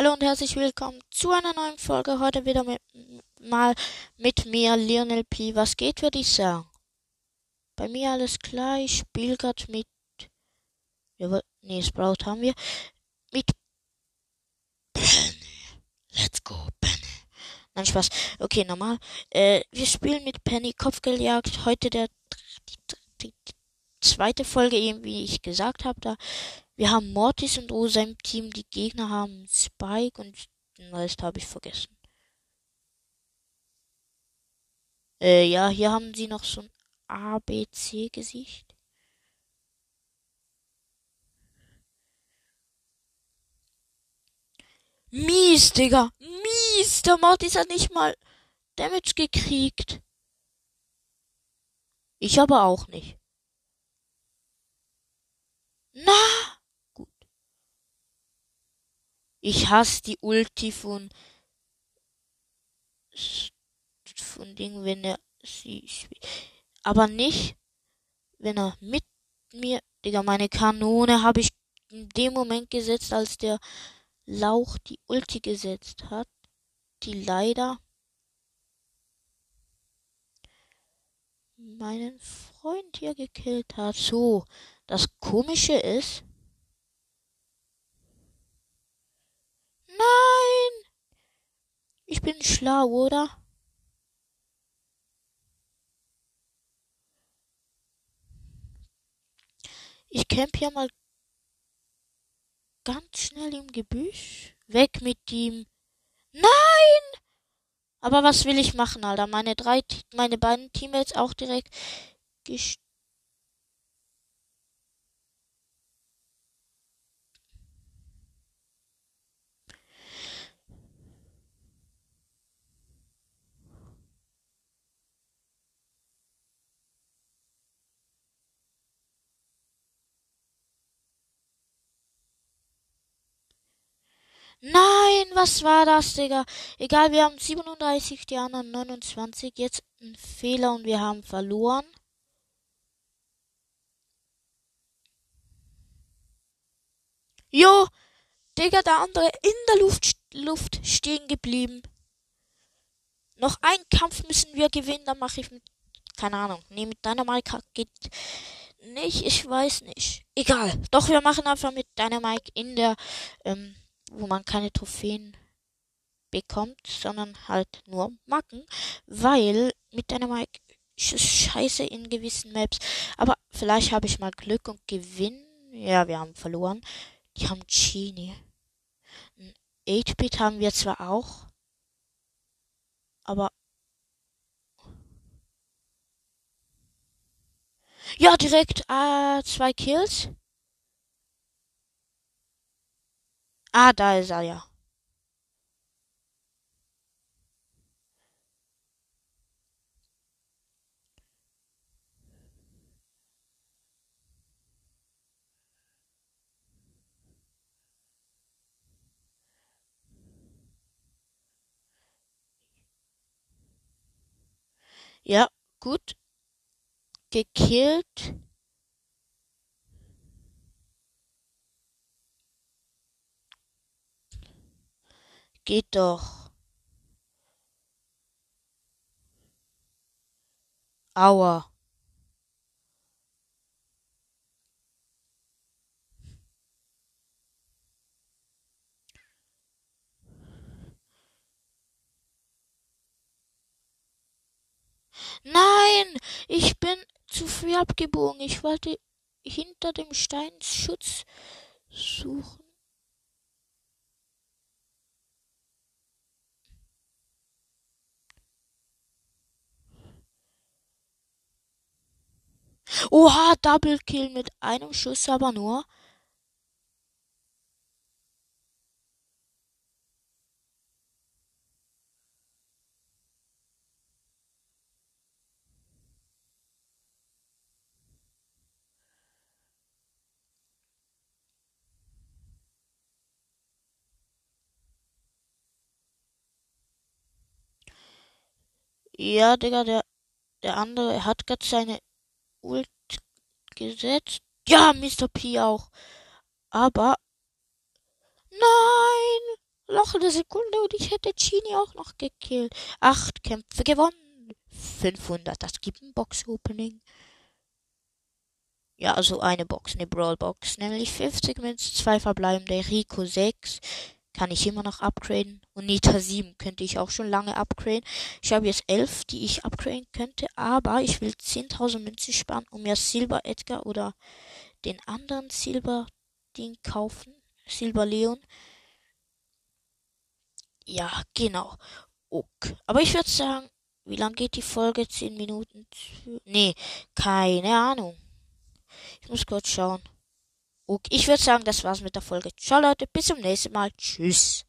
Hallo und herzlich willkommen zu einer neuen Folge. Heute wieder mit, mal mit mir, Lionel P. Was geht, würde ich sagen? Bei mir alles klar. Ich spiele gerade mit. Ja, nee, Sprout haben wir. Mit Penny. Let's go, Penny. Nein, Spaß. Okay, normal. Äh, wir spielen mit Penny Kopfgeldjagd. Heute der die, die, die zweite Folge, eben wie ich gesagt habe. Da wir haben Mortis und Rosa im Team. Die Gegner haben Spike und den Rest habe ich vergessen. Äh, ja, hier haben sie noch so ein ABC-Gesicht. Mies, Digga. Mies. Der Mortis hat nicht mal Damage gekriegt. Ich aber auch nicht. Na! Ich hasse die Ulti von von Ding, wenn er sie spielt. Aber nicht, wenn er mit mir, Digga, meine Kanone habe ich in dem Moment gesetzt, als der Lauch die Ulti gesetzt hat, die leider meinen Freund hier gekillt hat. So, das Komische ist, Nein! Ich bin schlau, oder? Ich camp hier mal ganz schnell im Gebüsch. Weg mit ihm. Nein! Aber was will ich machen, Alter? Meine drei, meine beiden Teammates auch direkt gestorben. Nein, was war das, Digga? Egal, wir haben 37, die anderen 29. Jetzt ein Fehler und wir haben verloren. Jo, Digga, der andere in der Luft, Luft stehen geblieben. Noch einen Kampf müssen wir gewinnen, dann mache ich mit, keine Ahnung, nee, mit Dynamite geht nicht, ich weiß nicht. Egal, doch wir machen einfach mit Dynamite in der, ähm, wo man keine Trophäen bekommt, sondern halt nur Marken, weil mit einer Mike scheiße in gewissen Maps. Aber vielleicht habe ich mal Glück und gewinn. Ja, wir haben verloren. Die haben Genie. Ein 8-Bit haben wir zwar auch, aber ja, direkt äh, zwei Kills. Ah, da ist er ja. Ja, gut. Gekillt. Geht doch. Aua. Nein, ich bin zu früh abgebogen. Ich wollte hinter dem Steinschutz suchen. Oha, Double Kill mit einem Schuss aber nur. Ja, Digga, der, der andere hat gerade seine Ult gesetzt. Ja, Mr. P auch. Aber. Nein! noch eine Sekunde und ich hätte Genie auch noch gekillt. Acht Kämpfe gewonnen. 500. Das gibt ein Box-Opening. Ja, also eine Box, eine Brawl-Box. Nämlich 50 Münzen, zwei verbleibende. Rico 6 kann ich immer noch upgraden. Und Nita 7 könnte ich auch schon lange upgraden. Ich habe jetzt 11, die ich upgraden könnte. Aber ich will 10.000 Münzen sparen, um mir Silber Edgar oder den anderen Silber Ding kaufen. Silber Leon. Ja, genau. Okay. Aber ich würde sagen, wie lang geht die Folge? Zehn Minuten? Nee, keine Ahnung. Ich muss kurz schauen. Okay, ich würde sagen, das war's mit der Folge. Ciao Leute, bis zum nächsten Mal. Tschüss.